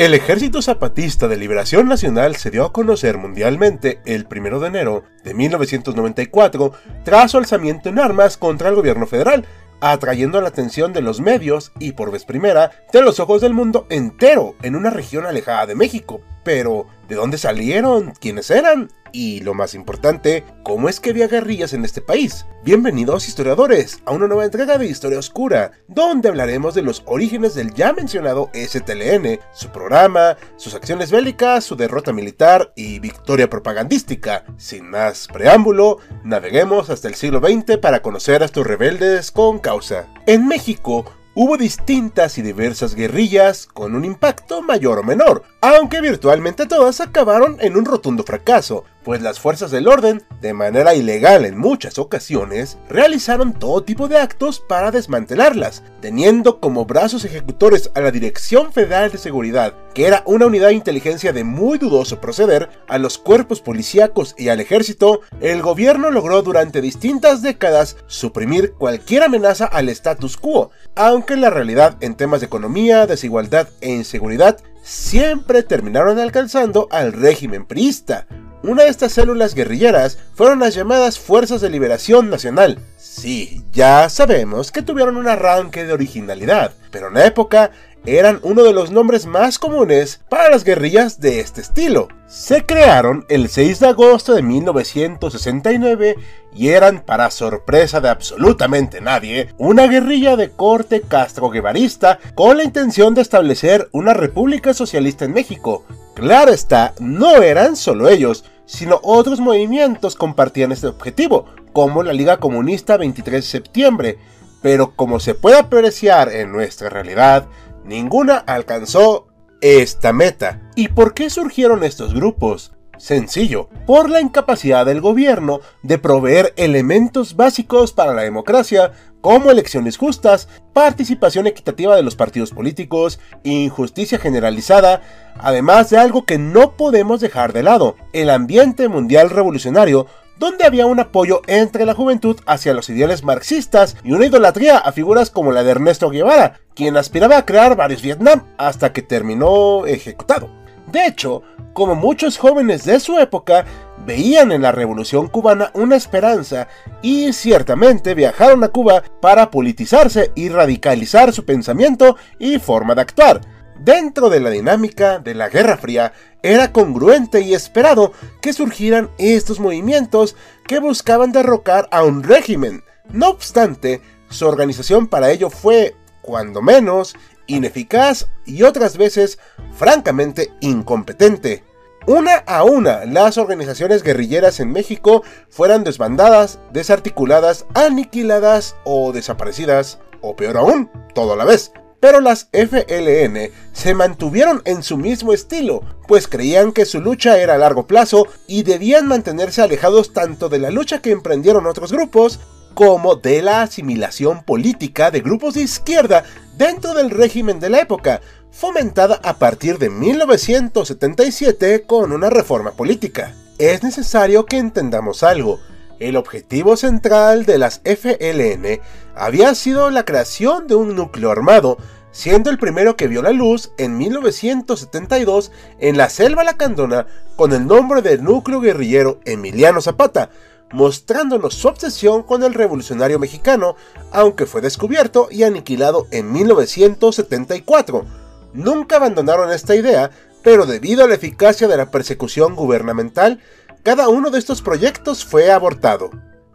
El Ejército Zapatista de Liberación Nacional se dio a conocer mundialmente el 1 de enero de 1994 tras su alzamiento en armas contra el gobierno federal, atrayendo la atención de los medios y por vez primera de los ojos del mundo entero en una región alejada de México. Pero, ¿de dónde salieron? ¿Quiénes eran? Y lo más importante, ¿cómo es que había guerrillas en este país? Bienvenidos historiadores a una nueva entrega de Historia Oscura, donde hablaremos de los orígenes del ya mencionado STLN, su programa, sus acciones bélicas, su derrota militar y victoria propagandística. Sin más preámbulo, naveguemos hasta el siglo XX para conocer a estos rebeldes con causa. En México, Hubo distintas y diversas guerrillas con un impacto mayor o menor, aunque virtualmente todas acabaron en un rotundo fracaso, pues las fuerzas del orden, de manera ilegal en muchas ocasiones, realizaron todo tipo de actos para desmantelarlas, teniendo como brazos ejecutores a la Dirección Federal de Seguridad, que era una unidad de inteligencia de muy dudoso proceder, a los cuerpos policíacos y al ejército, el gobierno logró durante distintas décadas suprimir cualquier amenaza al status quo, aunque en la realidad en temas de economía, desigualdad e inseguridad siempre terminaron alcanzando al régimen priista, una de estas células guerrilleras fueron las llamadas Fuerzas de Liberación Nacional. Sí, ya sabemos que tuvieron un arranque de originalidad, pero en la época eran uno de los nombres más comunes para las guerrillas de este estilo. Se crearon el 6 de agosto de 1969 y eran, para sorpresa de absolutamente nadie, una guerrilla de corte castro-guevarista con la intención de establecer una república socialista en México, Claro está, no eran solo ellos, sino otros movimientos compartían este objetivo, como la Liga Comunista 23 de septiembre, pero como se puede apreciar en nuestra realidad, ninguna alcanzó esta meta. ¿Y por qué surgieron estos grupos? Sencillo, por la incapacidad del gobierno de proveer elementos básicos para la democracia como elecciones justas, participación equitativa de los partidos políticos, injusticia generalizada, además de algo que no podemos dejar de lado, el ambiente mundial revolucionario donde había un apoyo entre la juventud hacia los ideales marxistas y una idolatría a figuras como la de Ernesto Guevara, quien aspiraba a crear varios Vietnam hasta que terminó ejecutado. De hecho, como muchos jóvenes de su época, veían en la Revolución cubana una esperanza y ciertamente viajaron a Cuba para politizarse y radicalizar su pensamiento y forma de actuar. Dentro de la dinámica de la Guerra Fría, era congruente y esperado que surgieran estos movimientos que buscaban derrocar a un régimen. No obstante, su organización para ello fue, cuando menos, ineficaz y otras veces francamente incompetente. Una a una, las organizaciones guerrilleras en México fueran desbandadas, desarticuladas, aniquiladas o desaparecidas, o peor aún, todo a la vez. Pero las FLN se mantuvieron en su mismo estilo, pues creían que su lucha era a largo plazo y debían mantenerse alejados tanto de la lucha que emprendieron otros grupos como de la asimilación política de grupos de izquierda dentro del régimen de la época, fomentada a partir de 1977 con una reforma política. Es necesario que entendamos algo. El objetivo central de las FLN había sido la creación de un núcleo armado, siendo el primero que vio la luz en 1972 en la selva lacandona con el nombre del núcleo guerrillero Emiliano Zapata, mostrándonos su obsesión con el revolucionario mexicano, aunque fue descubierto y aniquilado en 1974. nunca abandonaron esta idea, pero debido a la eficacia de la persecución gubernamental, cada uno de estos proyectos fue abortado.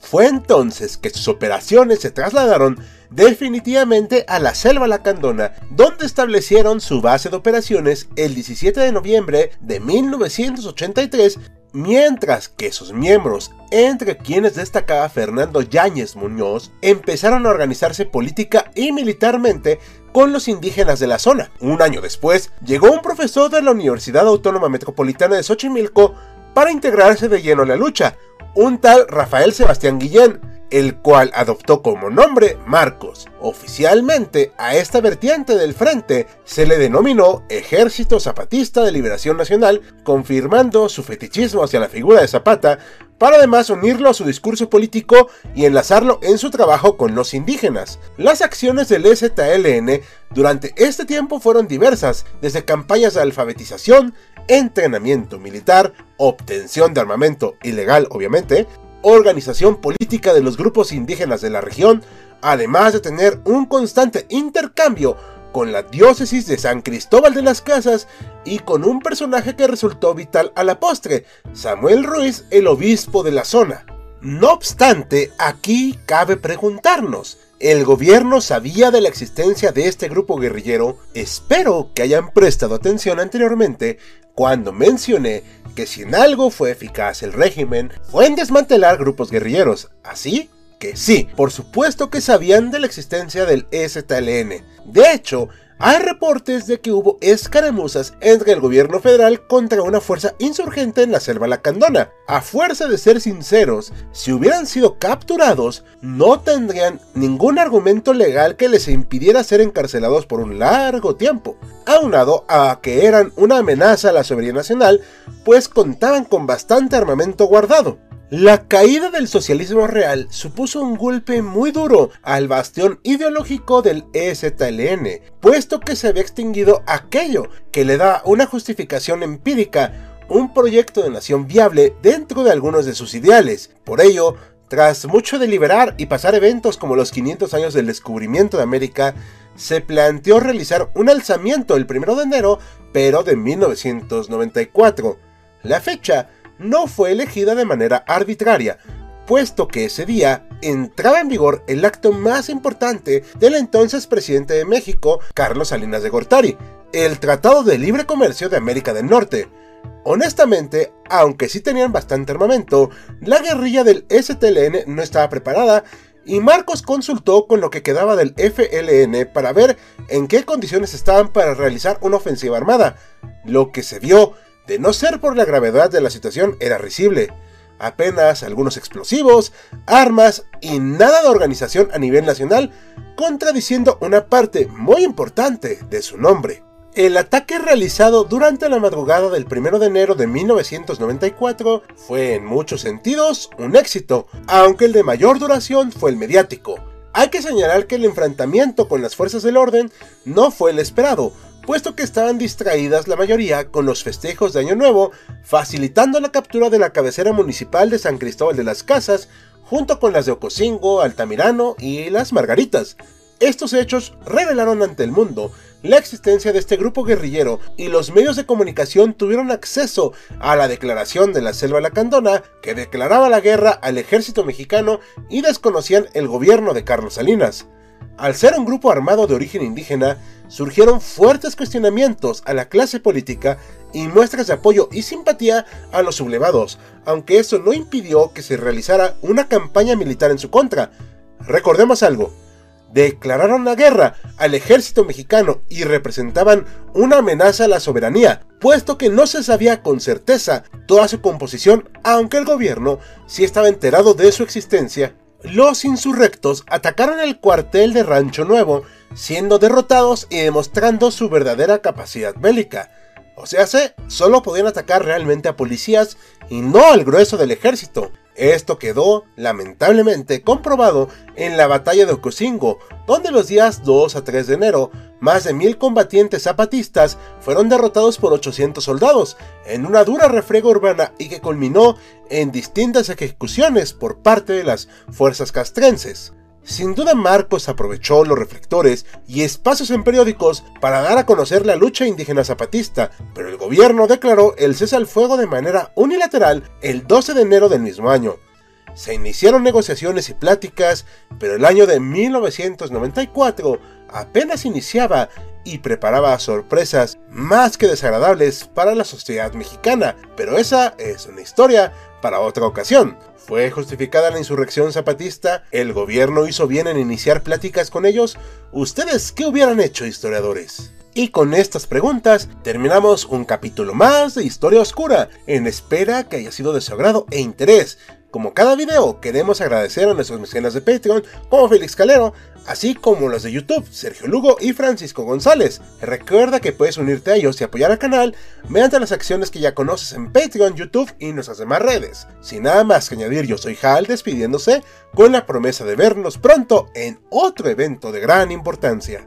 Fue entonces que sus operaciones se trasladaron definitivamente a la selva lacandona, donde establecieron su base de operaciones el 17 de noviembre de 1983 mientras que sus miembros, entre quienes destacaba Fernando Yáñez Muñoz, empezaron a organizarse política y militarmente con los indígenas de la zona. Un año después, llegó un profesor de la Universidad Autónoma Metropolitana de Xochimilco para integrarse de lleno a la lucha, un tal Rafael Sebastián Guillén, el cual adoptó como nombre Marcos. Oficialmente a esta vertiente del frente se le denominó Ejército Zapatista de Liberación Nacional, confirmando su fetichismo hacia la figura de Zapata, para además unirlo a su discurso político y enlazarlo en su trabajo con los indígenas. Las acciones del EZLN durante este tiempo fueron diversas, desde campañas de alfabetización, entrenamiento militar, obtención de armamento ilegal obviamente, organización política de los grupos indígenas de la región, además de tener un constante intercambio con la diócesis de San Cristóbal de las Casas y con un personaje que resultó vital a la postre, Samuel Ruiz, el obispo de la zona. No obstante, aquí cabe preguntarnos, ¿el gobierno sabía de la existencia de este grupo guerrillero? Espero que hayan prestado atención anteriormente cuando mencioné que si en algo fue eficaz el régimen fue en desmantelar grupos guerrilleros. ¿Así? Que sí, por supuesto que sabían de la existencia del STLN. De hecho, hay reportes de que hubo escaramuzas entre el gobierno federal contra una fuerza insurgente en la selva lacandona. A fuerza de ser sinceros, si hubieran sido capturados, no tendrían ningún argumento legal que les impidiera ser encarcelados por un largo tiempo, aunado a que eran una amenaza a la soberanía nacional, pues contaban con bastante armamento guardado. La caída del socialismo real supuso un golpe muy duro al bastión ideológico del EZLN, puesto que se había extinguido aquello que le da una justificación empírica, un proyecto de nación viable dentro de algunos de sus ideales. Por ello, tras mucho deliberar y pasar eventos como los 500 años del descubrimiento de América, se planteó realizar un alzamiento el 1 de enero, pero de 1994. La fecha no fue elegida de manera arbitraria, puesto que ese día entraba en vigor el acto más importante del entonces presidente de México, Carlos Salinas de Gortari, el Tratado de Libre Comercio de América del Norte. Honestamente, aunque sí tenían bastante armamento, la guerrilla del STLN no estaba preparada y Marcos consultó con lo que quedaba del FLN para ver en qué condiciones estaban para realizar una ofensiva armada. Lo que se vio de no ser por la gravedad de la situación, era risible. Apenas algunos explosivos, armas y nada de organización a nivel nacional, contradiciendo una parte muy importante de su nombre. El ataque realizado durante la madrugada del 1 de enero de 1994 fue en muchos sentidos un éxito, aunque el de mayor duración fue el mediático. Hay que señalar que el enfrentamiento con las fuerzas del orden no fue el esperado, puesto que estaban distraídas la mayoría con los festejos de Año Nuevo, facilitando la captura de la cabecera municipal de San Cristóbal de las Casas, junto con las de Ocosingo, Altamirano y las Margaritas. Estos hechos revelaron ante el mundo la existencia de este grupo guerrillero y los medios de comunicación tuvieron acceso a la declaración de la Selva Lacandona que declaraba la guerra al ejército mexicano y desconocían el gobierno de Carlos Salinas. Al ser un grupo armado de origen indígena, surgieron fuertes cuestionamientos a la clase política y muestras de apoyo y simpatía a los sublevados, aunque eso no impidió que se realizara una campaña militar en su contra. Recordemos algo, declararon la guerra al ejército mexicano y representaban una amenaza a la soberanía, puesto que no se sabía con certeza toda su composición, aunque el gobierno sí estaba enterado de su existencia los insurrectos atacaron el cuartel de Rancho Nuevo, siendo derrotados y demostrando su verdadera capacidad bélica. O sea, solo podían atacar realmente a policías y no al grueso del ejército. Esto quedó, lamentablemente, comprobado en la batalla de Ocosingo, donde los días 2 a 3 de enero, más de mil combatientes zapatistas fueron derrotados por 800 soldados, en una dura refrega urbana y que culminó en distintas ejecuciones por parte de las fuerzas castrenses. Sin duda Marcos aprovechó los reflectores y espacios en periódicos para dar a conocer la lucha indígena zapatista, pero el gobierno declaró el cese al fuego de manera unilateral el 12 de enero del mismo año. Se iniciaron negociaciones y pláticas, pero el año de 1994 apenas iniciaba y preparaba sorpresas más que desagradables para la sociedad mexicana, pero esa es una historia para otra ocasión. ¿Fue justificada la insurrección zapatista? ¿El gobierno hizo bien en iniciar pláticas con ellos? ¿Ustedes qué hubieran hecho, historiadores? Y con estas preguntas terminamos un capítulo más de Historia Oscura, en espera que haya sido de su agrado e interés. Como cada video, queremos agradecer a nuestros mecenas de Patreon, como Félix Calero, así como los de YouTube, Sergio Lugo y Francisco González. Recuerda que puedes unirte a ellos y apoyar al canal mediante las acciones que ya conoces en Patreon, YouTube y nuestras demás redes. Sin nada más que añadir, yo soy Hal despidiéndose con la promesa de vernos pronto en otro evento de gran importancia.